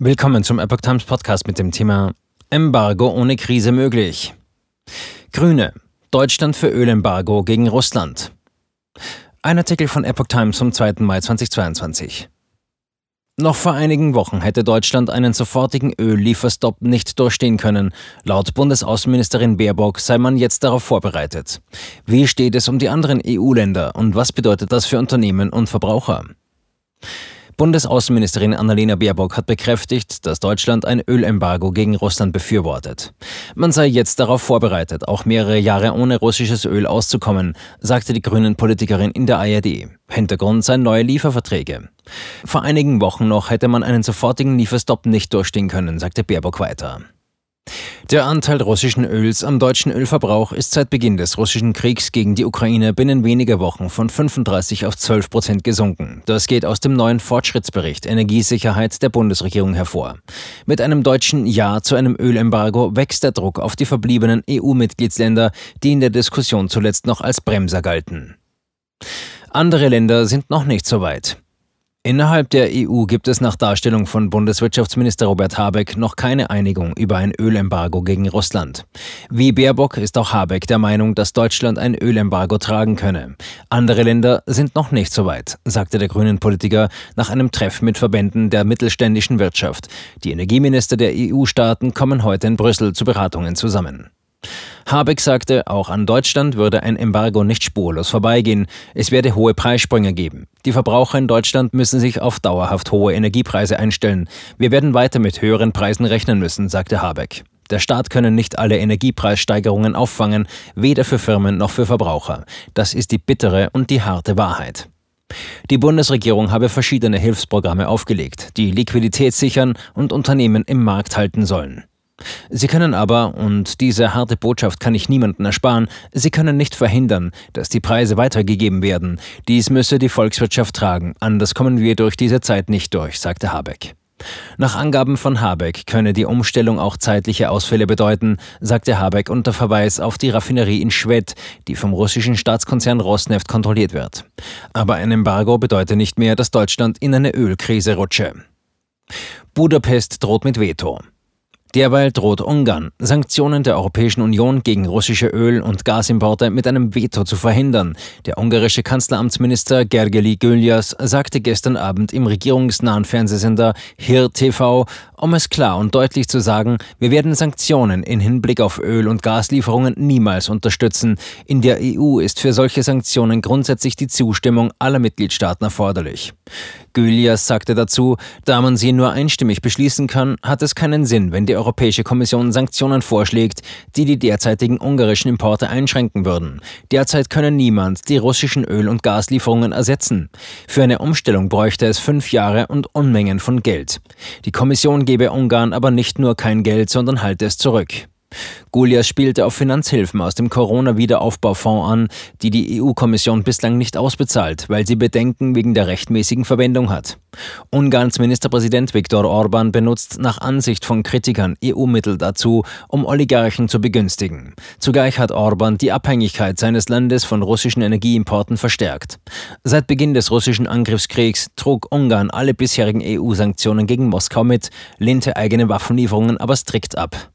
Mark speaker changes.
Speaker 1: Willkommen zum Epoch Times Podcast mit dem Thema Embargo ohne Krise möglich. Grüne. Deutschland für Ölembargo gegen Russland. Ein Artikel von Epoch Times vom 2. Mai 2022. Noch vor einigen Wochen hätte Deutschland einen sofortigen Öllieferstopp nicht durchstehen können. Laut Bundesaußenministerin Baerbock sei man jetzt darauf vorbereitet. Wie steht es um die anderen EU-Länder und was bedeutet das für Unternehmen und Verbraucher? Bundesaußenministerin Annalena Baerbock hat bekräftigt, dass Deutschland ein Ölembargo gegen Russland befürwortet. Man sei jetzt darauf vorbereitet, auch mehrere Jahre ohne russisches Öl auszukommen, sagte die grünen Politikerin in der ARD. Hintergrund seien neue Lieferverträge. Vor einigen Wochen noch hätte man einen sofortigen Lieferstopp nicht durchstehen können, sagte Baerbock weiter. Der Anteil russischen Öls am deutschen Ölverbrauch ist seit Beginn des russischen Kriegs gegen die Ukraine binnen weniger Wochen von 35 auf 12 Prozent gesunken. Das geht aus dem neuen Fortschrittsbericht Energiesicherheit der Bundesregierung hervor. Mit einem deutschen Ja zu einem Ölembargo wächst der Druck auf die verbliebenen EU-Mitgliedsländer, die in der Diskussion zuletzt noch als Bremser galten. Andere Länder sind noch nicht so weit. Innerhalb der EU gibt es nach Darstellung von Bundeswirtschaftsminister Robert Habeck noch keine Einigung über ein Ölembargo gegen Russland. Wie Baerbock ist auch Habeck der Meinung, dass Deutschland ein Ölembargo tragen könne. Andere Länder sind noch nicht so weit, sagte der grünen Politiker nach einem Treff mit Verbänden der mittelständischen Wirtschaft. Die Energieminister der EU-Staaten kommen heute in Brüssel zu Beratungen zusammen. Habeck sagte, auch an Deutschland würde ein Embargo nicht spurlos vorbeigehen. Es werde hohe Preissprünge geben. Die Verbraucher in Deutschland müssen sich auf dauerhaft hohe Energiepreise einstellen. Wir werden weiter mit höheren Preisen rechnen müssen, sagte Habeck. Der Staat könne nicht alle Energiepreissteigerungen auffangen, weder für Firmen noch für Verbraucher. Das ist die bittere und die harte Wahrheit. Die Bundesregierung habe verschiedene Hilfsprogramme aufgelegt, die Liquidität sichern und Unternehmen im Markt halten sollen. Sie können aber, und diese harte Botschaft kann ich niemanden ersparen, Sie können nicht verhindern, dass die Preise weitergegeben werden. Dies müsse die Volkswirtschaft tragen, anders kommen wir durch diese Zeit nicht durch, sagte Habeck. Nach Angaben von Habeck könne die Umstellung auch zeitliche Ausfälle bedeuten, sagte Habeck unter Verweis auf die Raffinerie in Schwedt, die vom russischen Staatskonzern Rosneft kontrolliert wird. Aber ein Embargo bedeutet nicht mehr, dass Deutschland in eine Ölkrise rutsche. Budapest droht mit Veto. Derweil droht Ungarn, Sanktionen der Europäischen Union gegen russische Öl- und Gasimporte mit einem Veto zu verhindern. Der ungarische Kanzleramtsminister Gergely Gylias sagte gestern Abend im regierungsnahen Fernsehsender HIR TV, um es klar und deutlich zu sagen, wir werden Sanktionen in Hinblick auf Öl- und Gaslieferungen niemals unterstützen. In der EU ist für solche Sanktionen grundsätzlich die Zustimmung aller Mitgliedstaaten erforderlich. Gylias sagte dazu, da man sie nur einstimmig beschließen kann, hat es keinen Sinn, wenn die Europäische Kommission Sanktionen vorschlägt, die die derzeitigen ungarischen Importe einschränken würden. Derzeit könne niemand die russischen Öl- und Gaslieferungen ersetzen. Für eine Umstellung bräuchte es fünf Jahre und Unmengen von Geld. Die Kommission gebe Ungarn aber nicht nur kein Geld, sondern halte es zurück. Goliath spielte auf Finanzhilfen aus dem Corona-Wiederaufbaufonds an, die die EU-Kommission bislang nicht ausbezahlt, weil sie Bedenken wegen der rechtmäßigen Verwendung hat. Ungarns Ministerpräsident Viktor Orban benutzt nach Ansicht von Kritikern EU-Mittel dazu, um Oligarchen zu begünstigen. Zugleich hat Orban die Abhängigkeit seines Landes von russischen Energieimporten verstärkt. Seit Beginn des russischen Angriffskriegs trug Ungarn alle bisherigen EU-Sanktionen gegen Moskau mit, lehnte eigene Waffenlieferungen aber strikt ab.